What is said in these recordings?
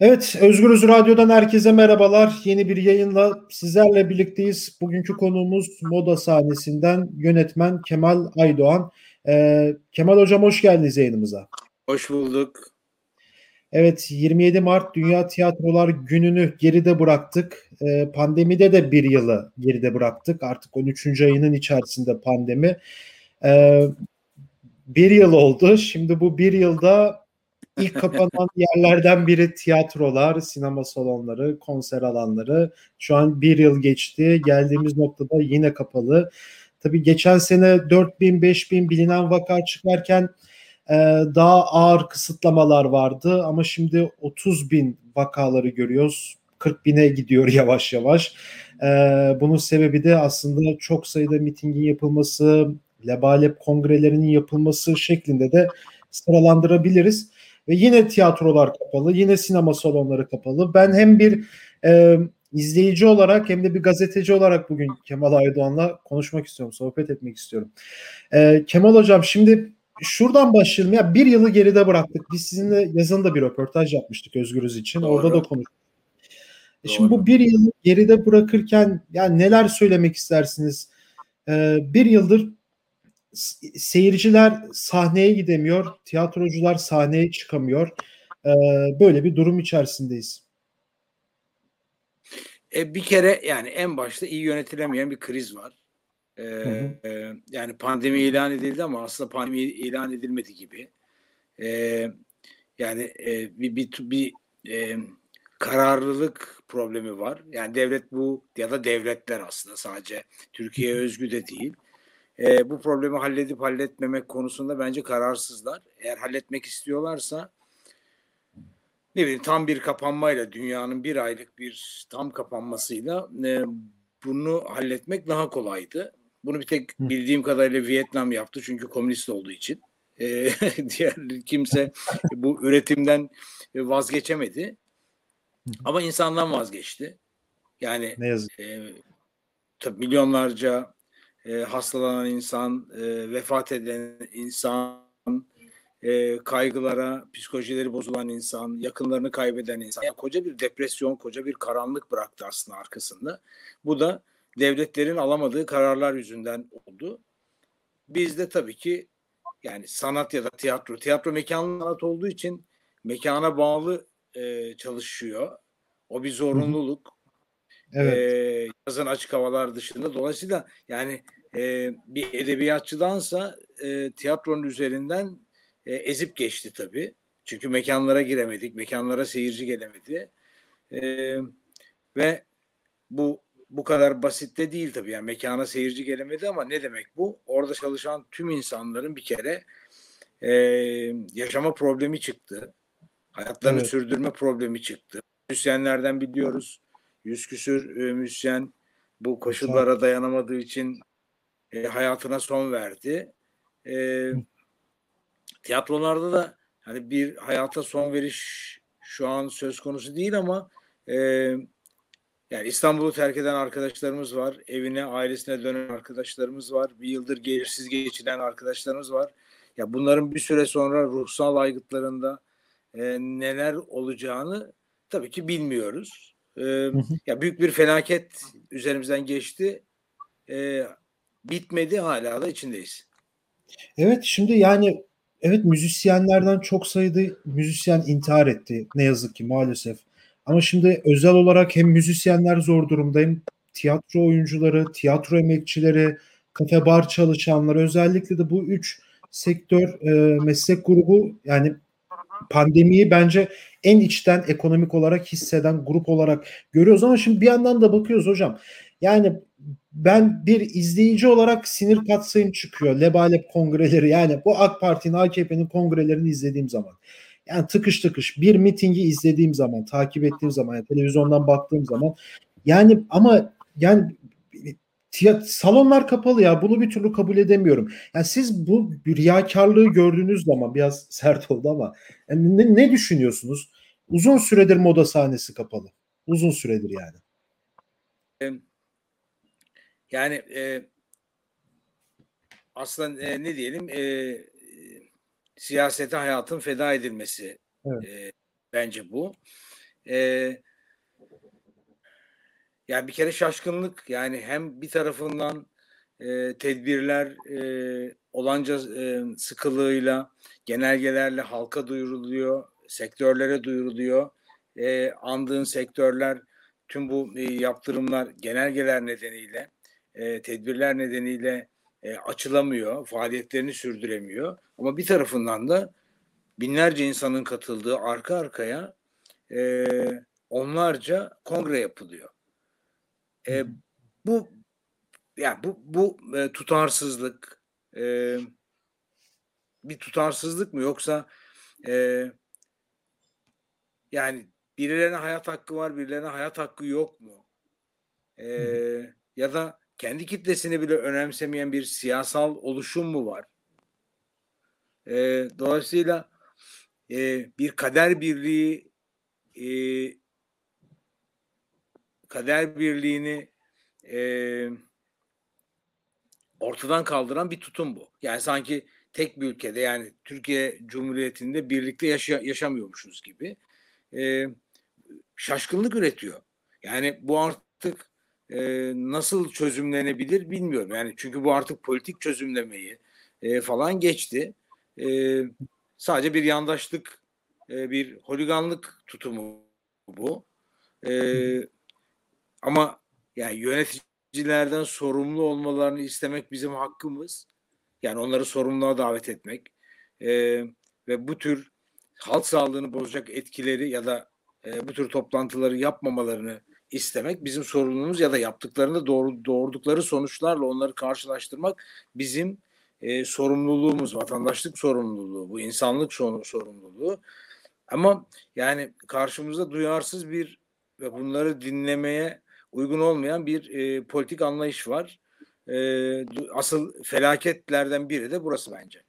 Evet, Özgürüz Radyo'dan herkese merhabalar. Yeni bir yayınla sizlerle birlikteyiz. Bugünkü konuğumuz moda sahnesinden yönetmen Kemal Aydoğan. Ee, Kemal Hocam hoş geldiniz yayınımıza. Hoş bulduk. Evet, 27 Mart Dünya Tiyatrolar Günü'nü geride bıraktık. Ee, pandemide de bir yılı geride bıraktık. Artık 13. ayının içerisinde pandemi. Ee, bir yıl oldu. Şimdi bu bir yılda ilk kapanan yerlerden biri tiyatrolar, sinema salonları, konser alanları. Şu an bir yıl geçti. Geldiğimiz noktada yine kapalı. Tabii geçen sene 4000 5000 bilinen vaka çıkarken e, daha ağır kısıtlamalar vardı ama şimdi 30 bin vakaları görüyoruz. 40 bine gidiyor yavaş yavaş. E, bunun sebebi de aslında çok sayıda mitingin yapılması, lebalep kongrelerinin yapılması şeklinde de sıralandırabiliriz. Ve yine tiyatrolar kapalı, yine sinema salonları kapalı. Ben hem bir e, izleyici olarak hem de bir gazeteci olarak bugün Kemal Aydoğan'la konuşmak istiyorum, sohbet etmek istiyorum. E, Kemal Hocam şimdi şuradan başlayalım. Ya bir yılı geride bıraktık. Biz sizinle yazın da bir röportaj yapmıştık Özgürüz için. Doğru. Orada da konuştuk. E şimdi bu bir yılı geride bırakırken yani neler söylemek istersiniz? Ee, bir yıldır seyirciler sahneye gidemiyor, tiyatrocular sahneye çıkamıyor. Ee, böyle bir durum içerisindeyiz. E, bir kere yani en başta iyi yönetilemeyen bir kriz var. Hı hı. E, yani pandemi ilan edildi ama aslında pandemi ilan edilmedi gibi. Ee, yani e, bir bir, bir e, kararlılık problemi var. Yani devlet bu ya da devletler aslında sadece Türkiye özgü de değil e, bu problemi halledip halletmemek konusunda bence kararsızlar. Eğer halletmek istiyorlarsa ne bileyim tam bir kapanmayla dünyanın bir aylık bir tam kapanmasıyla e, bunu halletmek daha kolaydı. Bunu bir tek bildiğim kadarıyla Vietnam yaptı çünkü komünist olduğu için. E, diğer kimse bu üretimden vazgeçemedi. Ama insandan vazgeçti. Yani ne yazık. E, tabii milyonlarca e, hastalanan insan, e, vefat eden insan, e, kaygılara, psikolojileri bozulan insan, yakınlarını kaybeden insan. Yani koca bir depresyon, koca bir karanlık bıraktı aslında arkasında. Bu da devletlerin alamadığı kararlar yüzünden oldu. Bizde tabii ki yani sanat ya da tiyatro, tiyatro mekanlı sanat olduğu için mekana bağlı e, çalışıyor. O bir zorunluluk. Evet. E, yazın açık havalar dışında. Dolayısıyla yani e, bir edebiyatçıdansa e, tiyatronun üzerinden e, ezip geçti tabii. Çünkü mekanlara giremedik, mekanlara seyirci gelemedi. E, ve bu bu kadar basit de değil tabii. Yani mekana seyirci gelemedi ama ne demek bu? Orada çalışan tüm insanların bir kere e, yaşama problemi çıktı. Hayatlarını evet. sürdürme problemi çıktı. Müzisyenlerden biliyoruz. Yüz küsür e, müzisyen bu koşullara dayanamadığı için e, hayatına son verdi. E, tiyatrolarda da hani bir hayata son veriş şu an söz konusu değil ama e, yani İstanbul'u terk eden arkadaşlarımız var. Evine, ailesine dönen arkadaşlarımız var. Bir yıldır gelirsiz geçinen arkadaşlarımız var. Ya bunların bir süre sonra ruhsal aygıtlarında e, neler olacağını tabii ki bilmiyoruz. Ya büyük bir felaket üzerimizden geçti. E, bitmedi hala da içindeyiz. Evet şimdi yani evet müzisyenlerden çok sayıda müzisyen intihar etti ne yazık ki maalesef. Ama şimdi özel olarak hem müzisyenler zor durumda hem tiyatro oyuncuları, tiyatro emekçileri, kafe bar çalışanları özellikle de bu üç sektör e, meslek grubu yani pandemiyi bence en içten ekonomik olarak hisseden grup olarak görüyoruz ama şimdi bir yandan da bakıyoruz hocam. Yani ben bir izleyici olarak sinir katsayım çıkıyor. Lebalep kongreleri yani bu AK Parti'nin AKP'nin kongrelerini izlediğim zaman. Yani tıkış tıkış bir mitingi izlediğim zaman, takip ettiğim zaman, yani televizyondan baktığım zaman yani ama yani tiyat salonlar kapalı ya bunu bir türlü kabul edemiyorum. Yani siz bu riyakarlığı gördüğünüz zaman biraz sert oldu ama yani ne, ne düşünüyorsunuz? Uzun süredir moda sahnesi kapalı. Uzun süredir yani. Yani e, aslında e, ne diyelim e, siyasete hayatın feda edilmesi evet. e, bence bu. e, yani bir kere şaşkınlık yani hem bir tarafından e, tedbirler e, olanca e, sıkılığıyla genelgelerle halka duyuruluyor, sektörlere duyuruluyor. E, andığın sektörler tüm bu e, yaptırımlar genelgeler nedeniyle, e, tedbirler nedeniyle e, açılamıyor, faaliyetlerini sürdüremiyor. Ama bir tarafından da binlerce insanın katıldığı arka arkaya e, onlarca kongre yapılıyor. E, bu yani bu bu e, tutarsızlık e, bir tutarsızlık mı yoksa e, yani birilerine hayat hakkı var, birilerine hayat hakkı yok mu? E, ya da kendi kitlesini bile önemsemeyen bir siyasal oluşum mu var? E, dolayısıyla e, bir kader birliği e, kader birliğini e, ortadan kaldıran bir tutum bu. Yani sanki tek bir ülkede yani Türkiye Cumhuriyeti'nde birlikte yaşa, yaşamıyormuşuz gibi e, şaşkınlık üretiyor. Yani bu artık e, nasıl çözümlenebilir bilmiyorum. Yani çünkü bu artık politik çözümlemeyi e, falan geçti. E, sadece bir yandaşlık, e, bir holiganlık tutumu bu. E, ama yani yöneticilerden sorumlu olmalarını istemek bizim hakkımız. Yani onları sorumluluğa davet etmek e, ve bu tür halk sağlığını bozacak etkileri ya da e, bu tür toplantıları yapmamalarını istemek bizim sorumluluğumuz ya da yaptıklarında doğru, doğurdukları sonuçlarla onları karşılaştırmak bizim e, sorumluluğumuz, vatandaşlık sorumluluğu, bu insanlık sorumluluğu. Ama yani karşımızda duyarsız bir ve bunları dinlemeye uygun olmayan bir e, politik anlayış var. E, asıl felaketlerden biri de burası bence.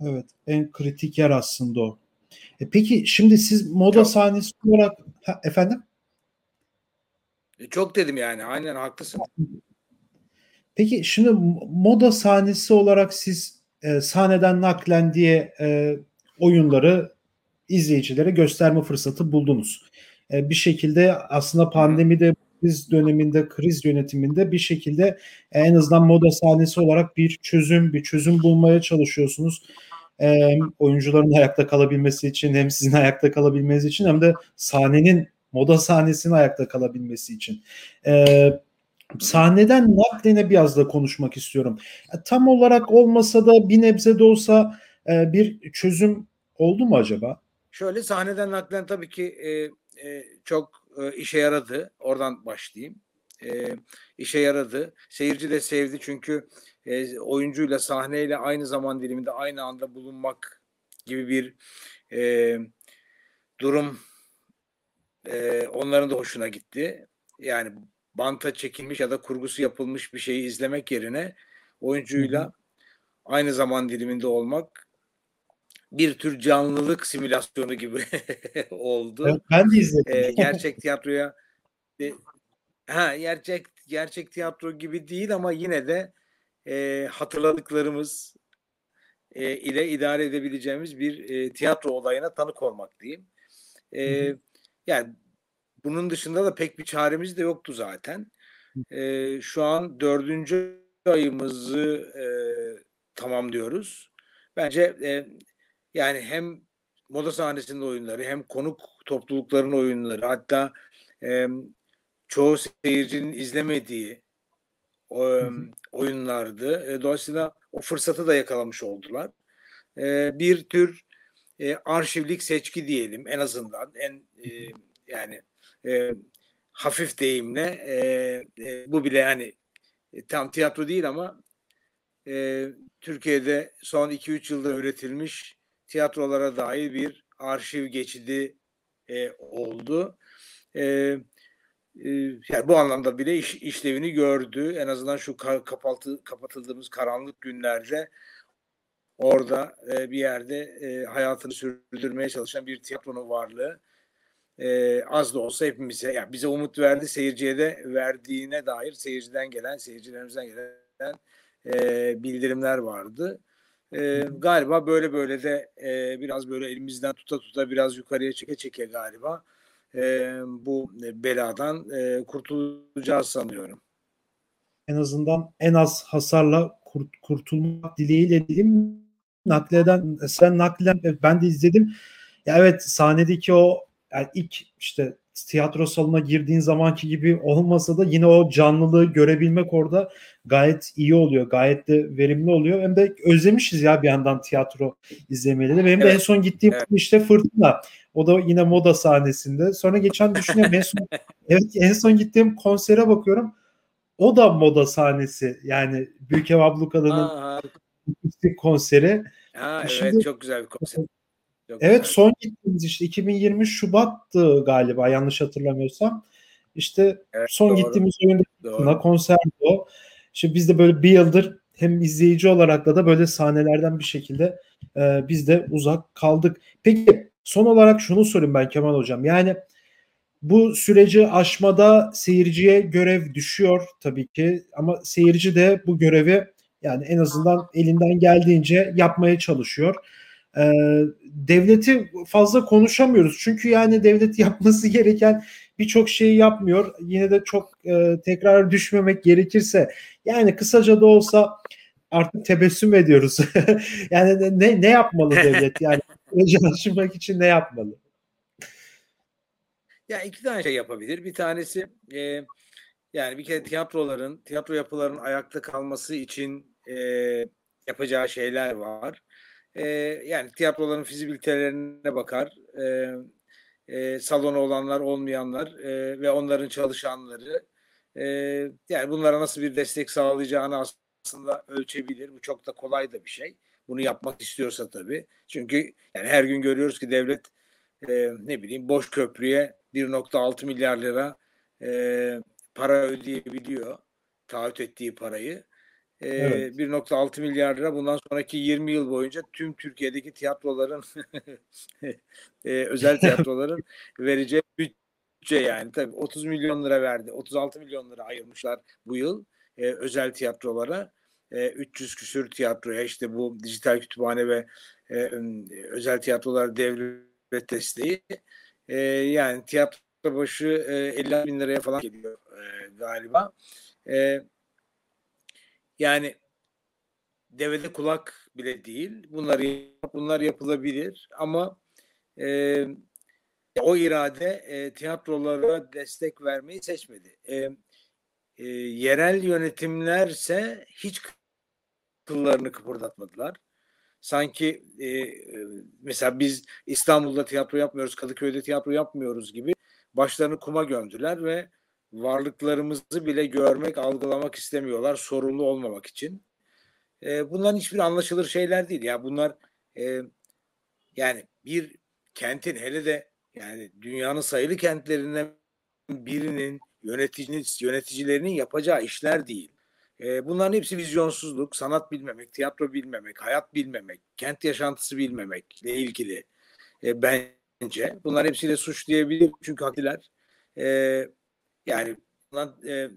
Evet, en kritik yer aslında o. E peki şimdi siz moda Çok. sahnesi olarak ha, efendim? E çok dedim yani. Aynen haklısın. Peki şimdi moda sahnesi olarak siz e, sahneden naklen diye e, oyunları izleyicilere gösterme fırsatı buldunuz. E, bir şekilde aslında pandemide kriz döneminde, kriz yönetiminde bir şekilde en azından moda sahnesi olarak bir çözüm, bir çözüm bulmaya çalışıyorsunuz. Hem oyuncuların ayakta kalabilmesi için hem sizin ayakta kalabilmeniz için hem de sahnenin moda sahnesinin ayakta kalabilmesi için. Ee, sahneden naklene biraz da konuşmak istiyorum. Tam olarak olmasa da bir nebze de olsa e, bir çözüm oldu mu acaba? Şöyle sahneden naklen tabii ki e, e, çok e, işe yaradı. Oradan başlayayım. E, işe yaradı. Seyirci de sevdi çünkü e, oyuncuyla sahneyle aynı zaman diliminde aynı anda bulunmak gibi bir e, durum e, onların da hoşuna gitti. Yani banta çekilmiş ya da kurgusu yapılmış bir şeyi izlemek yerine oyuncuyla aynı zaman diliminde olmak bir tür canlılık simülasyonu gibi oldu. Evet, ben de izledim. E, gerçek tiyatroya e, ha gerçek gerçek tiyatro gibi değil ama yine de e, hatırladıklarımız e, ile idare edebileceğimiz bir e, tiyatro olayına tanık olmak diyeyim. E, yani bunun dışında da pek bir çaremiz de yoktu zaten. E, şu an dördüncü ayımızı e, tamamlıyoruz. Bence e, yani hem moda sahnesinin oyunları hem konuk toplulukların oyunları hatta e, çoğu seyircinin izlemediği o, oyunlardı. E, dolayısıyla o fırsatı da yakalamış oldular. E, bir tür e, arşivlik seçki diyelim en azından en e, yani e, hafif deyimle e, e, bu bile yani e, tam tiyatro değil ama e, Türkiye'de son 2-3 yılda üretilmiş tiyatrolara dair bir arşiv geçidi e, oldu. E, yani bu anlamda bile iş, işlevini gördü. En azından şu kapatı, kapatıldığımız karanlık günlerde orada e, bir yerde e, hayatını sürdürmeye çalışan bir tiyatronun varlığı e, az da olsa hepimize yani bize umut verdi seyirciye de verdiğine dair seyirciden gelen seyircilerimizden gelen e, bildirimler vardı. E, galiba böyle böyle de e, biraz böyle elimizden tuta tuta biraz yukarıya çeke çeke galiba e, bu beladan e, kurtulacağız sanıyorum. En azından en az hasarla kurt, kurtulmak dileğiyle diyelim. Nakleden sen naklen ben de izledim. Ya evet sahnedeki o yani ilk işte tiyatro salonuna girdiğin zamanki gibi olmasa da yine o canlılığı görebilmek orada gayet iyi oluyor. Gayet de verimli oluyor. Hem de özlemişiz ya bir yandan tiyatro izlemeleri. Benim evet. de en son gittiğim evet. işte Fırtına. O da yine moda sahnesinde. Sonra geçen düşünüyorum en son, evet, en son gittiğim konsere bakıyorum. O da moda sahnesi. Yani Büyük Ev Ablukada'nın konseri. Ha, evet Şimdi, çok güzel bir konser. Çok evet güzel. son gittiğimiz işte 2020 Şubat'tı galiba yanlış hatırlamıyorsam. İşte evet, son doğru. gittiğimiz oyunda konserdi o. İşte biz de böyle bir yıldır hem izleyici olarak da da böyle sahnelerden bir şekilde e, biz de uzak kaldık. Peki son olarak şunu sorayım ben Kemal Hocam. Yani bu süreci aşmada seyirciye görev düşüyor tabii ki ama seyirci de bu görevi yani en azından elinden geldiğince yapmaya çalışıyor. Ee, devleti fazla konuşamıyoruz çünkü yani devlet yapması gereken birçok şeyi yapmıyor. Yine de çok e, tekrar düşmemek gerekirse yani kısaca da olsa artık tebessüm ediyoruz. yani ne ne yapmalı devlet? Yani aşmak için ne yapmalı? Ya iki tane şey yapabilir. Bir tanesi e, yani bir kere tiyatroların, tiyatro yapılarının ayakta kalması için e, yapacağı şeyler var. E, yani tiyatroların fizibilitelerine bakar. E, e, salonu olanlar, olmayanlar e, ve onların çalışanları. E, yani bunlara nasıl bir destek sağlayacağını aslında ölçebilir. Bu çok da kolay da bir şey. Bunu yapmak istiyorsa tabii. Çünkü yani her gün görüyoruz ki devlet e, ne bileyim boş köprüye 1.6 milyar lira e, para ödeyebiliyor. Taahhüt ettiği parayı. Evet. 1.6 milyar lira bundan sonraki 20 yıl boyunca tüm Türkiye'deki tiyatroların e, özel tiyatroların vereceği bütçe yani. Tabii 30 milyon lira verdi. 36 milyon lira ayırmışlar bu yıl e, özel tiyatrolara. E, 300 küsür tiyatroya işte bu dijital kütüphane ve e, özel tiyatrolar devlet desteği. E, yani tiyatro başı e, 50 bin liraya falan geliyor e, galiba. E, yani devede kulak bile değil. Bunlar bunlar yapılabilir ama e, o irade e, tiyatrolara destek vermeyi seçmedi. E, e, yerel yönetimlerse hiç kıllarını kıpırdatmadılar. Sanki e, mesela biz İstanbul'da tiyatro yapmıyoruz, Kadıköy'de tiyatro yapmıyoruz gibi başlarını kuma gömdüler ve varlıklarımızı bile görmek, algılamak istemiyorlar sorumlu olmamak için. E, bunların hiçbir anlaşılır şeyler değil. Ya bunlar e, yani bir kentin hele de yani dünyanın sayılı kentlerinden birinin yöneticinin yöneticilerinin yapacağı işler değil. E, bunların hepsi vizyonsuzluk, sanat bilmemek, tiyatro bilmemek, hayat bilmemek, kent yaşantısı bilmemekle ilgili e, bence. Bunlar hepsiyle suç diyebilirim çünkü haklılar. E, yani e,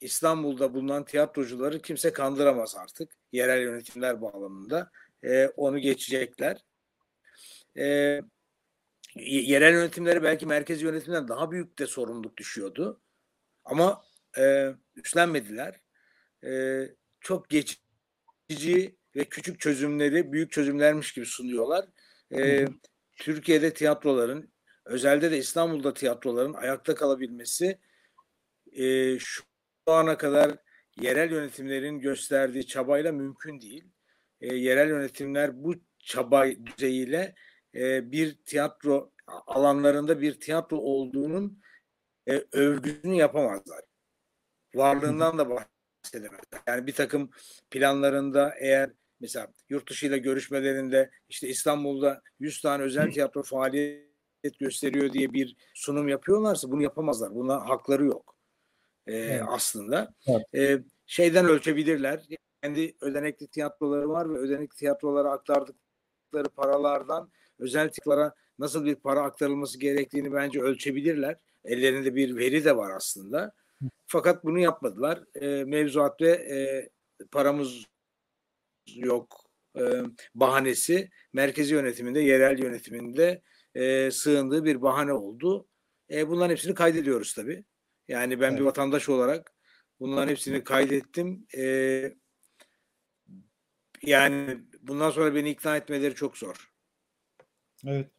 İstanbul'da bulunan tiyatrocuları kimse kandıramaz artık. Yerel yönetimler bağlamında. E, onu geçecekler. E, yerel yönetimlere belki merkezi yönetimden daha büyük de sorumluluk düşüyordu. Ama e, üstlenmediler. E, çok geçici ve küçük çözümleri büyük çözümlermiş gibi sunuyorlar. E, Türkiye'de tiyatroların, özelde de İstanbul'da tiyatroların ayakta kalabilmesi e, şu ana kadar yerel yönetimlerin gösterdiği çabayla mümkün değil. E, yerel yönetimler bu çaba düzeyiyle e, bir tiyatro alanlarında bir tiyatro olduğunun e, övgüsünü yapamazlar. Varlığından da bahsedemezler. Yani bir takım planlarında eğer mesela yurt dışı ile görüşmelerinde işte İstanbul'da 100 tane özel tiyatro faaliyet gösteriyor diye bir sunum yapıyorlarsa bunu yapamazlar. Buna hakları yok e, evet. aslında. Evet. E, şeyden ölçebilirler. Kendi ödenekli tiyatroları var ve ödenekli tiyatrolara aktardıkları paralardan özel tiyatrolara nasıl bir para aktarılması gerektiğini bence ölçebilirler. Ellerinde bir veri de var aslında. Fakat bunu yapmadılar. E, mevzuat ve e, paramız yok e, bahanesi merkezi yönetiminde, yerel yönetiminde e, sığındığı bir bahane oldu. E, bunların hepsini kaydediyoruz tabii. Yani ben Evet. bir vatandaş olarak bunların hepsini kaydettim. E, yani bundan sonra beni ikna etmeleri çok zor. Evet.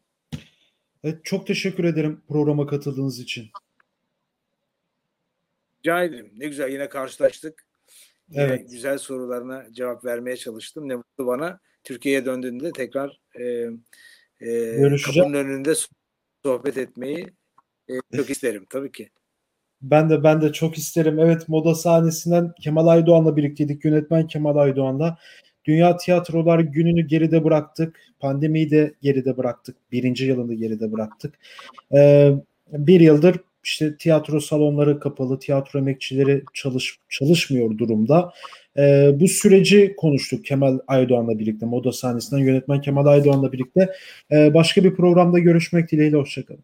Evet, çok teşekkür ederim programa katıldığınız için. Rica ederim. Ne güzel yine karşılaştık. Yine Evet. güzel sorularına cevap vermeye çalıştım. Ne mutlu bana. Türkiye'ye döndüğümde tekrar e, e, kapının önünde sohbet etmeyi e, çok isterim tabii ki. Ben de ben de çok isterim. Evet moda sahnesinden Kemal Aydoğan'la birlikteydik. Yönetmen Kemal Aydoğan'la. Dünya Tiyatrolar Günü'nü geride bıraktık. Pandemiyi de geride bıraktık. Birinci yılını geride bıraktık. Ee, bir yıldır işte tiyatro salonları kapalı, tiyatro emekçileri çalış, çalışmıyor durumda. Ee, bu süreci konuştuk Kemal Aydoğan'la birlikte. Moda sahnesinden yönetmen Kemal Aydoğan'la birlikte. Ee, başka bir programda görüşmek dileğiyle. Hoşçakalın.